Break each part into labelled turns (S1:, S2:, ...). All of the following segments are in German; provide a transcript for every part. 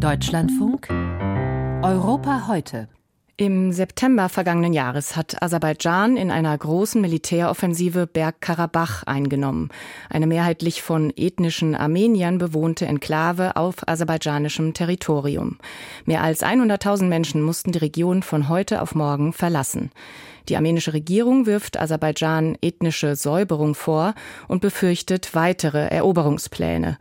S1: Deutschlandfunk Europa heute.
S2: Im September vergangenen Jahres hat Aserbaidschan in einer großen Militäroffensive Bergkarabach eingenommen, eine mehrheitlich von ethnischen Armeniern bewohnte Enklave auf aserbaidschanischem Territorium. Mehr als 100.000 Menschen mussten die Region von heute auf morgen verlassen. Die armenische Regierung wirft Aserbaidschan ethnische Säuberung vor und befürchtet weitere Eroberungspläne.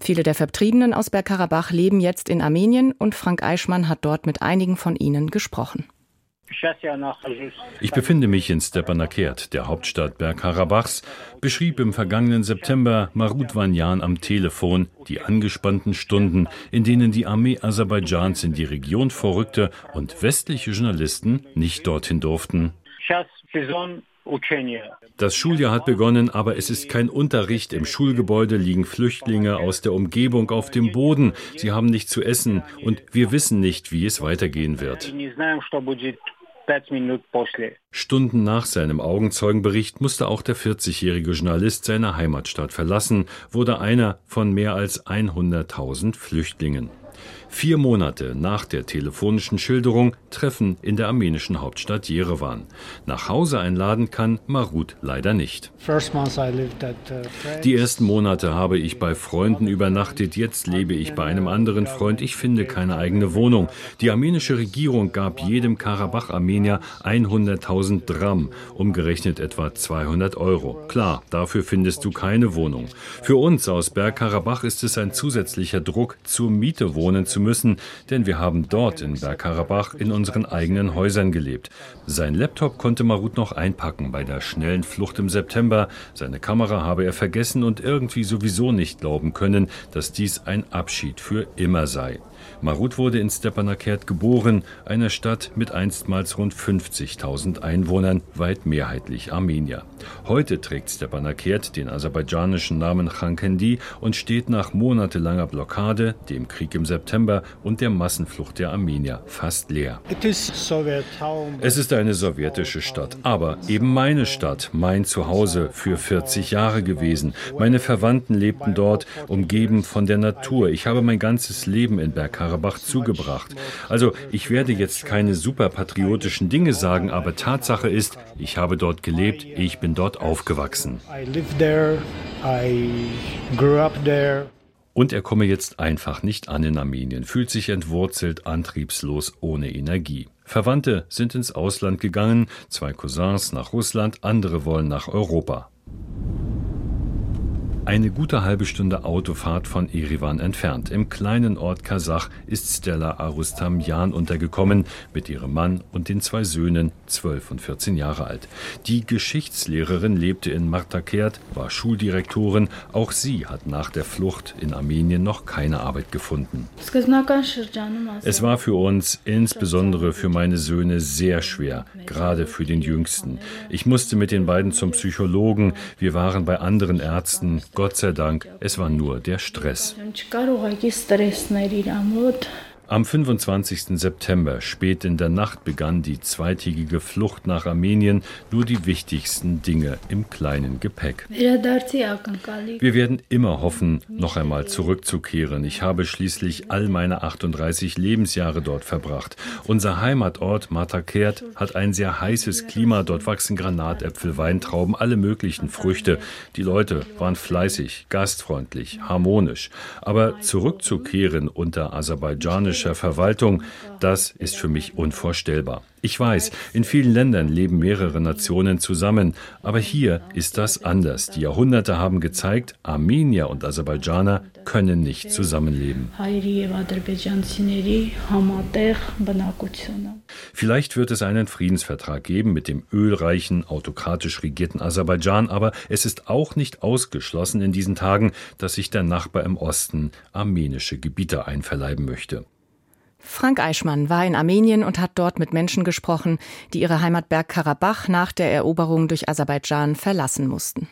S2: Viele der Vertriebenen aus Bergkarabach leben jetzt in Armenien und Frank Eichmann hat dort mit einigen von ihnen gesprochen.
S3: Ich befinde mich in Stepanakert, der Hauptstadt Bergkarabachs, beschrieb im vergangenen September Marut Vanyan am Telefon die angespannten Stunden, in denen die Armee Aserbaidschans in die Region vorrückte und westliche Journalisten nicht dorthin durften. Das Schuljahr hat begonnen, aber es ist kein Unterricht. Im Schulgebäude liegen Flüchtlinge aus der Umgebung auf dem Boden. Sie haben nichts zu essen und wir wissen nicht, wie es weitergehen wird. Stunden nach seinem Augenzeugenbericht musste auch der 40-jährige Journalist seine Heimatstadt verlassen, wurde einer von mehr als 100.000 Flüchtlingen. Vier Monate nach der telefonischen Schilderung Treffen in der armenischen Hauptstadt Jerewan. Nach Hause einladen kann Marut leider nicht. Die ersten Monate habe ich bei Freunden übernachtet, jetzt lebe ich bei einem anderen Freund. Ich finde keine eigene Wohnung. Die armenische Regierung gab jedem Karabach-Armenier 100.000 Dram, umgerechnet etwa 200 Euro. Klar, dafür findest du keine Wohnung. Für uns aus Bergkarabach ist es ein zusätzlicher Druck, zur Miete wohnen zu müssen, denn wir haben dort in Bergkarabach in unseren eigenen Häusern gelebt. Sein Laptop konnte Marut noch einpacken bei der schnellen Flucht im September. Seine Kamera habe er vergessen und irgendwie sowieso nicht glauben können, dass dies ein Abschied für immer sei. Marut wurde in Stepanakert geboren, einer Stadt mit einstmals rund 50.000 Einwohnern, weit mehrheitlich Armenier. Heute trägt Stepanakert den aserbaidschanischen Namen Khankendi und steht nach monatelanger Blockade, dem Krieg im September und der Massenflucht der Armenier fast leer. Es ist eine sowjetische Stadt, aber eben meine Stadt, mein Zuhause für 40 Jahre gewesen. Meine Verwandten lebten dort, umgeben von der Natur. Ich habe mein ganzes Leben in Berg Karabach zugebracht. Also ich werde jetzt keine superpatriotischen Dinge sagen, aber Tatsache ist, ich habe dort gelebt, ich bin dort aufgewachsen. Und er komme jetzt einfach nicht an in Armenien, fühlt sich entwurzelt, antriebslos, ohne Energie. Verwandte sind ins Ausland gegangen, zwei Cousins nach Russland, andere wollen nach Europa. Eine gute halbe Stunde Autofahrt von Erivan entfernt, im kleinen Ort Kasach, ist Stella Arustamjan untergekommen, mit ihrem Mann und den zwei Söhnen, 12 und 14 Jahre alt. Die Geschichtslehrerin lebte in Martakert, war Schuldirektorin. Auch sie hat nach der Flucht in Armenien noch keine Arbeit gefunden. Es war für uns, insbesondere für meine Söhne, sehr schwer, gerade für den Jüngsten. Ich musste mit den beiden zum Psychologen, wir waren bei anderen Ärzten, Gott sei Dank, es war nur der Stress. Am 25. September spät in der Nacht begann die zweitägige Flucht nach Armenien, nur die wichtigsten Dinge im kleinen Gepäck. Wir werden immer hoffen, noch einmal zurückzukehren. Ich habe schließlich all meine 38 Lebensjahre dort verbracht. Unser Heimatort Matakert hat ein sehr heißes Klima. Dort wachsen Granatäpfel, Weintrauben, alle möglichen Früchte. Die Leute waren fleißig, gastfreundlich, harmonisch. Aber zurückzukehren unter aserbaidschanischer städtischer Verwaltung, das ist für mich unvorstellbar. Ich weiß, in vielen Ländern leben mehrere Nationen zusammen, aber hier ist das anders. Die Jahrhunderte haben gezeigt, Armenier und Aserbaidschaner können nicht zusammenleben. Vielleicht wird es einen Friedensvertrag geben mit dem ölreichen, autokratisch regierten Aserbaidschan, aber es ist auch nicht ausgeschlossen in diesen Tagen, dass sich der Nachbar im Osten armenische Gebiete einverleiben möchte.
S2: Frank Eichmann war in Armenien und hat dort mit Menschen gesprochen, die ihre Heimat Bergkarabach nach der Eroberung durch Aserbaidschan verlassen mussten.